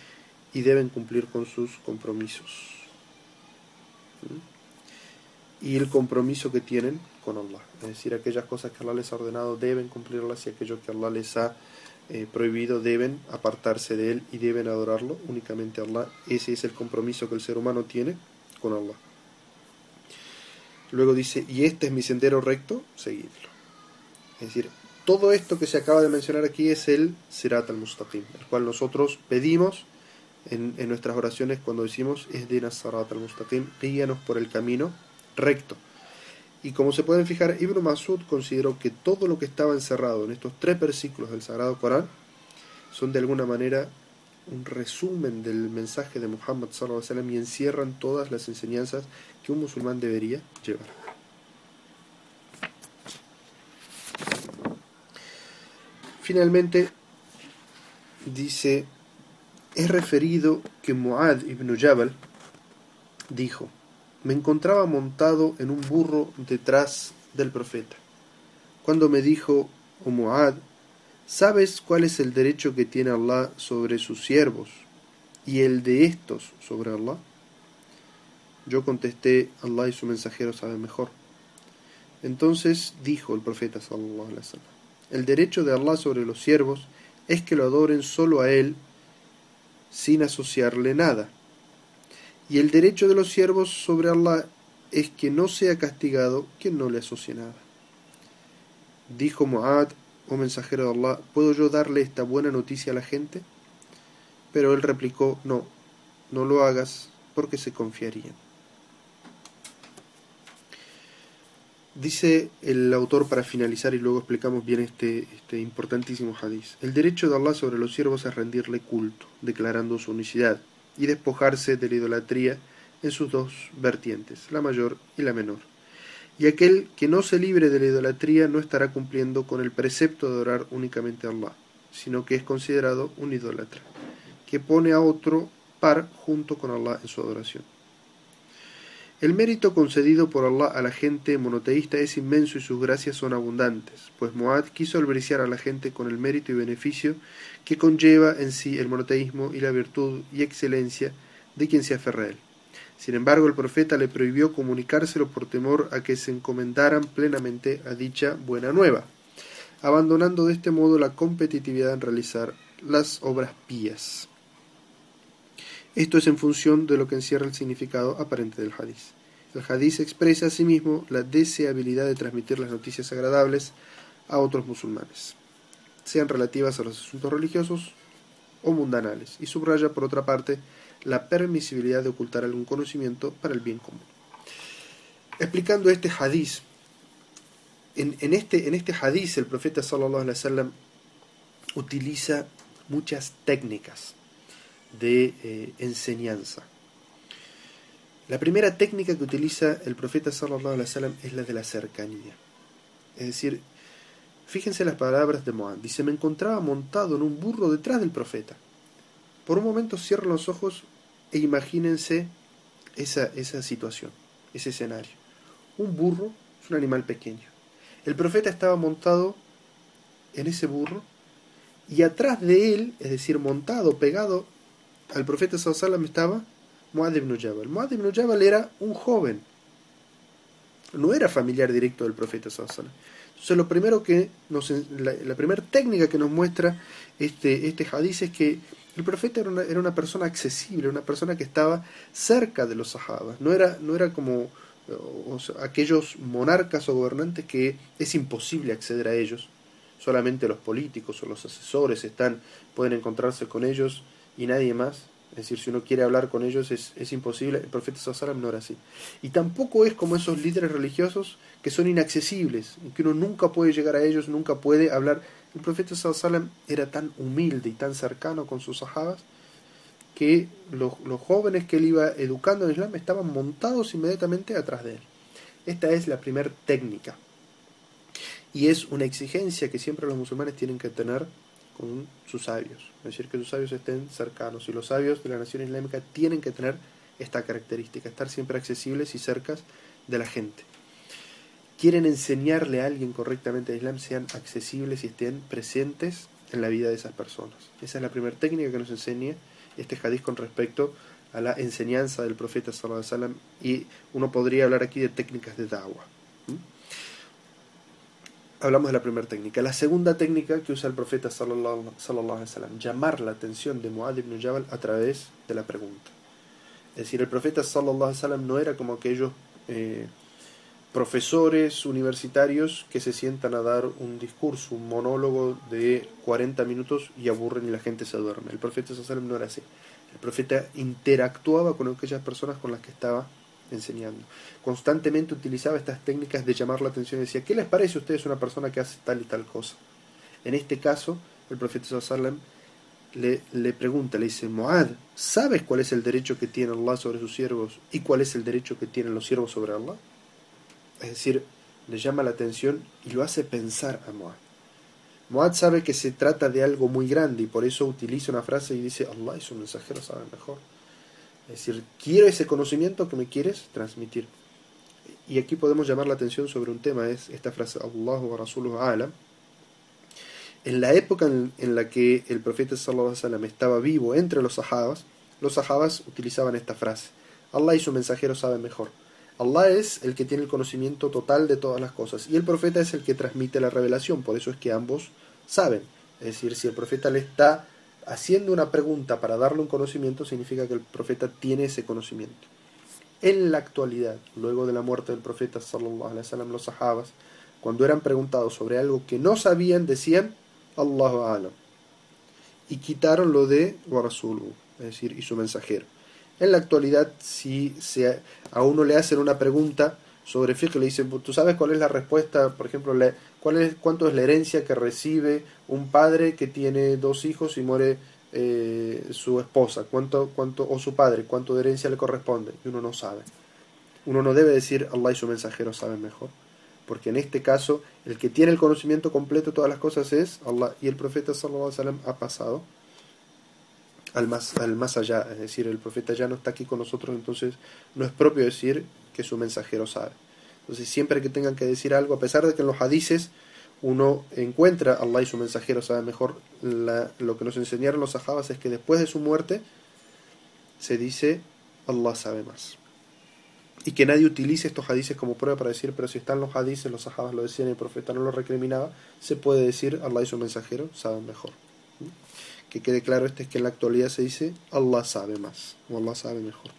y deben cumplir con sus compromisos. ¿Mm? y el compromiso que tienen Es decir, aquellas cosas que Allah les ha ordenado deben cumplirlas y aquello que Allah les ha eh, prohibido deben apartarse de él y deben adorarlo únicamente a Allah. Ese es el compromiso que el ser humano tiene con Allah. Luego dice, y este es mi sendero recto, seguidlo. Es decir, todo esto que se acaba de mencionar aquí es el Sirat al-Mustaqim, el cual nosotros pedimos en, nuestras oraciones cuando decimos, es Sirat al-Mustaqim, guíanos por el camino recto. Y como se pueden fijar, Ibn Masud consideró que todo lo que estaba encerrado en estos tres versículos del Sagrado Corán son de alguna manera un resumen del mensaje de Muhammad sallallahu y encierran todas las enseñanzas que un musulmán debería llevar. Finalmente dice, es referido que Muad ibn Jabal dijo, me encontraba montado en un burro detrás del profeta. Cuando me dijo, oh Muad, ¿sabes cuál es el derecho que tiene Allah sobre sus siervos y el de estos sobre Allah? Yo contesté, Allah y su mensajero saben mejor. Entonces dijo el profeta sallallahu el derecho de Allah sobre los siervos es que lo adoren solo a él sin asociarle nada y el derecho de los siervos sobre Allah es que no sea castigado quien no le asocie nada. Dijo Muad, oh mensajero de Allah, ¿puedo yo darle esta buena noticia a la gente? Pero él replicó, no, no lo hagas porque se confiarían. Dice el autor para finalizar y luego explicamos bien este, este importantísimo hadiz. El derecho de Allah sobre los siervos es rendirle culto, declarando su unicidad, y despojarse de la idolatría en sus dos vertientes, la mayor y la menor. Y aquel que no se libre de la idolatría no estará cumpliendo con el precepto de adorar únicamente a Allah, sino que es considerado un idólatra, que pone a otro par junto con Allah en su adoración. El mérito concedido por Allah a la gente monoteísta es inmenso y sus gracias son abundantes, pues Muad quiso albriciar a la gente con el mérito y beneficio que conlleva en sí el monoteísmo y la virtud y excelencia de quien se aferra a él. Sin embargo, el profeta le prohibió comunicárselo por temor a que se encomendaran plenamente a dicha buena nueva, abandonando de este modo la competitividad en realizar las obras pías. Esto es en función de lo que encierra el significado aparente del hadiz. El hadiz expresa asimismo la deseabilidad de transmitir las noticias agradables a otros musulmanes, sean relativas a los asuntos religiosos o mundanales, y subraya, por otra parte, la permisibilidad de ocultar algún conocimiento para el bien común. Explicando este hadiz, en, este, este hadiz el profeta sallallahu alaihi wasallam utiliza muchas técnicas de eh, enseñanza. La primera técnica que utiliza el profeta sallallahu alaihi wasallam es la de la cercanía. Es decir, fíjense las palabras de Moab. Dice, me encontraba montado en un burro detrás del profeta. Por un momento cierran los ojos e imagínense esa, esa situación, ese escenario. Un burro es un animal pequeño. El profeta estaba montado en ese burro y atrás de él, es decir, montado, pegado al profeta Sallallahu estaba Muad ibn Jabal. Muad ibn Jabal era un joven, no era familiar directo del profeta Sallallahu Entonces lo primero que nos, la, primera técnica que nos muestra este, este es que el profeta era una, era una persona accesible, una persona que estaba cerca de los sahabas, no era, no era como aquellos monarcas o gobernantes que es imposible acceder a ellos, solamente los políticos o los asesores están, pueden encontrarse con ellos y nadie más. Es decir, si uno quiere hablar con ellos es, es imposible. El profeta no era así. Y tampoco es como esos líderes religiosos que son inaccesibles, que uno nunca puede llegar a ellos, nunca puede hablar. El profeta Sallallahu era tan humilde y tan cercano con sus sahabas que los, los jóvenes que él iba educando en Islam estaban montados inmediatamente atrás de él. Esta es la primera técnica. Y es una exigencia que siempre los musulmanes tienen que tener con sus sabios, es decir, que sus sabios estén cercanos. Y los sabios de la nación islámica tienen que tener esta característica, estar siempre accesibles y cercas de la gente. Quieren enseñarle a alguien correctamente el Islam, sean accesibles y estén presentes en la vida de esas personas. Esa es la primera técnica que nos enseña este hadith con respecto a la enseñanza del profeta sallallahu alaihi wasallam y uno podría hablar aquí de técnicas de da'wah hablamos de la primera técnica. La segunda técnica que usa el profeta sallallahu, alaihi wasallam, llamar la atención de Muad ibn Jabal a través de la pregunta. Es decir, el profeta sallallahu alaihi no era como aquellos eh, profesores universitarios que se sientan a dar un discurso, un monólogo de 40 minutos y aburren y la gente se duerme. El profeta sallallahu alaihi no era así. El profeta interactuaba con aquellas personas con las que estaba enseñando. Constantemente utilizaba estas técnicas de llamar la atención y decía, ¿qué les parece a ustedes una persona que hace tal y tal cosa? En este caso, el profeta sallam le, pregunta, le dice, Moad, ¿sabes cuál es el derecho que tiene Allah sobre sus siervos y cuál es el derecho que tienen los siervos sobre Allah? Es decir, le llama la atención y lo hace pensar a Moad. Moad sabe que se trata de algo muy grande y por eso utiliza una frase y dice, Allah y su mensajero saben mejor. Es decir, quiero ese conocimiento que me quieres transmitir. Y aquí podemos llamar la atención sobre un tema, es esta frase, Allahu wa Rasuluhu alam. En la época en, la que el profeta sallallahu alaihi wasallam estaba vivo entre los sahabas, los sahabas utilizaban esta frase, Allah y su mensajero saben mejor. Allah es el que tiene el conocimiento total de todas las cosas y el profeta es el que transmite la revelación, por eso es que ambos saben. Es decir, si el profeta le está haciendo una pregunta para darle un conocimiento significa que el profeta tiene ese conocimiento. En la actualidad, luego de la muerte del profeta sallallahu los sahabas, cuando eran preguntados sobre algo que no sabían, decían Allahu Alam. Y quitaron lo de Warasulu, es decir, y su mensajero. En la actualidad, si a uno le hacen una pregunta sobre fiqh, le dicen, ¿tú sabes cuál es la respuesta? Por ejemplo, ¿cuál es, ¿cuánto es la herencia que recibe un padre que tiene dos hijos y muere eh, su esposa? ¿Cuánto, cuánto, o su padre? ¿Cuánto de herencia le corresponde? Y uno no sabe. Uno no debe decir, Allah y su mensajero saben mejor. Porque en este caso, el que tiene el conocimiento completo de todas las cosas es Allah. Y el profeta sallallahu alaihi ha pasado al más, al más allá. Es decir, el profeta ya no está aquí con nosotros, entonces no es propio decir que su mensajero sabe. Entonces, siempre que tengan que decir algo, a pesar de que en los hadices uno encuentra Allah y su mensajero sabe mejor, lo que nos enseñaron los sahabas es que después de su muerte se dice Allah sabe más. Y que nadie utilice estos hadices como prueba para decir, pero si están los hadices, los sahabas lo decían y el profeta no lo recriminaba, se puede decir Allah y su mensajero saben mejor. Que quede claro este es que en la actualidad se dice Allah sabe más, o Allah sabe mejor.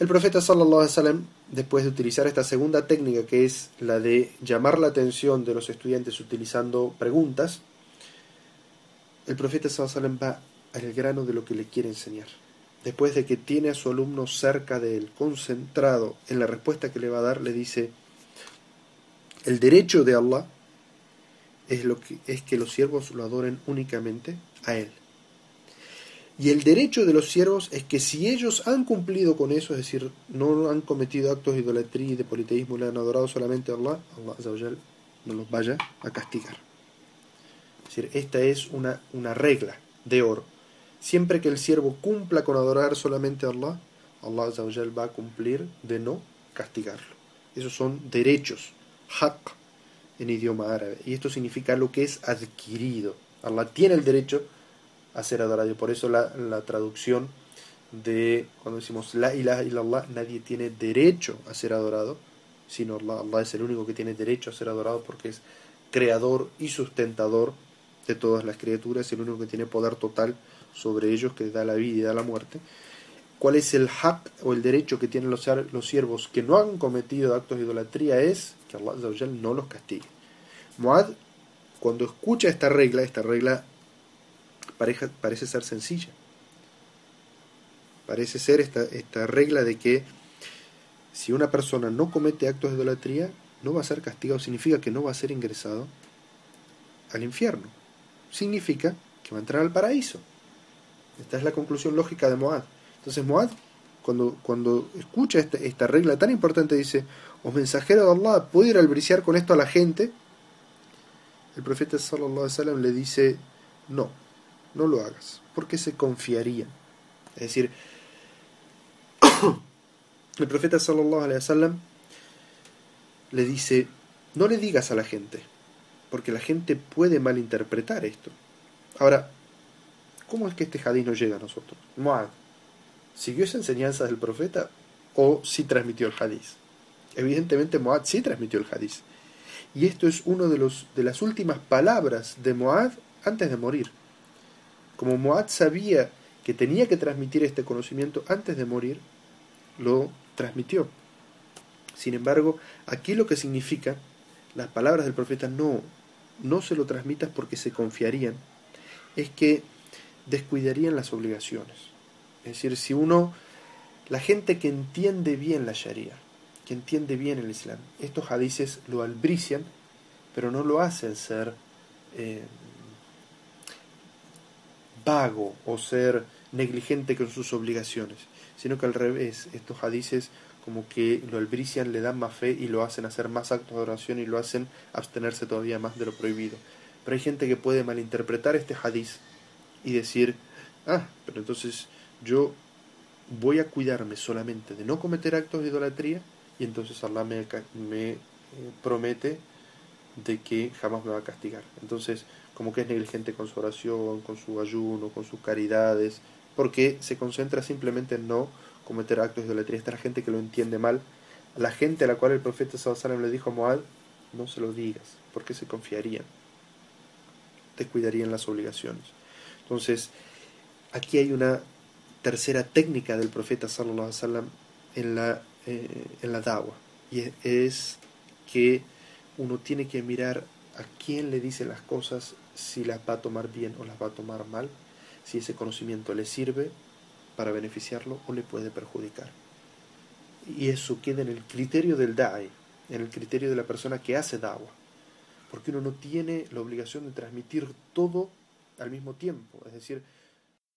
El profeta sallallahu alaihi después de utilizar esta segunda técnica que es la de llamar la atención de los estudiantes utilizando preguntas, el profeta sallallahu alaihi va al grano de lo que le quiere enseñar. Después de que tiene a su alumno cerca de él, concentrado en la respuesta que le va a dar, le dice, el derecho de Allah es, lo que, es que los siervos lo adoren únicamente a él. Y el derecho de los siervos es que si ellos han cumplido con eso, es decir, no han cometido actos de idolatría y de politeísmo le han adorado solamente a Allah, Allah no los vaya a castigar. Es decir, esta es una, una regla de oro. Siempre que el siervo cumpla con adorar solamente a Allah, Allah va a cumplir de no castigarlo. Esos son derechos, haq en idioma árabe. Y esto significa lo que es adquirido. Allah tiene el derecho a ser adorado. Y por eso la, la traducción de cuando decimos la ilaha illallah, nadie tiene derecho a ser adorado, sino Allah. Allah es el único que tiene derecho a ser adorado porque es creador y sustentador de todas las criaturas, el único que tiene poder total sobre ellos, que da la vida y da la muerte. ¿Cuál es el haq o el derecho que tienen los, los siervos que no han cometido actos de idolatría? Es que Allah no los castigue. Muad, cuando escucha esta regla, esta regla parece ser sencilla. Parece ser esta, esta regla de que si una persona no comete actos de idolatría, no va a ser castigado, significa que no va a ser ingresado al infierno. Significa que va a entrar al paraíso. Esta es la conclusión lógica de Moad. Entonces Moad, cuando, cuando escucha esta, esta regla tan importante, dice, os mensajero de Allah, ¿puedo ir albriciar con esto a la gente? El profeta sallallahu alaihi le dice, no, no lo hagas, porque se confiarían. Es decir, (coughs) el profeta sallallahu alaihi wasallam le dice, no le digas a la gente, porque la gente puede malinterpretar esto. Ahora, ¿cómo es que este hadith no llega a nosotros? Muad, ¿siguió esa enseñanza del profeta o sí transmitió el hadith? Evidentemente Muad sí transmitió el hadith. Y esto es uno de, de las últimas palabras de Muad antes de morir. Como Moad sabía que tenía que transmitir este conocimiento antes de morir, lo transmitió. Sin embargo, aquí lo que significa, las palabras del profeta no, no se lo transmitas porque se confiarían, es que descuidarían las obligaciones. Es decir, si uno, la gente que entiende bien la Sharia, que entiende bien el Islam, estos hadices lo albrician, pero no lo hacen ser eh, vago o ser negligente con sus obligaciones, sino que al revés, estos hadices como que lo albrician, le dan más fe y lo hacen hacer más actos de oración y lo hacen abstenerse todavía más de lo prohibido. Pero hay gente que puede malinterpretar este hadiz y decir, ah, pero entonces yo voy a cuidarme solamente de no cometer actos de idolatría y entonces Allah me, me eh, promete de que jamás me va a castigar. Entonces, como que es negligente con su oración, con su ayuno, con sus caridades, porque se concentra simplemente en no cometer actos de idolatría. Esta es la gente que lo entiende mal. La gente a la cual el profeta Sallallahu le dijo a Moad, no se lo digas, porque se confiarían, descuidarían las obligaciones. Entonces, aquí hay una tercera técnica del profeta Sallallahu en la, eh, en la dawa, y es que uno tiene que mirar a quién le dice las cosas, si las va a tomar bien o las va a tomar mal, si ese conocimiento le sirve para beneficiarlo o le puede perjudicar. Y eso queda en el criterio del DAI, en el criterio de la persona que hace dawa, porque uno no tiene la obligación de transmitir todo al mismo tiempo, es decir,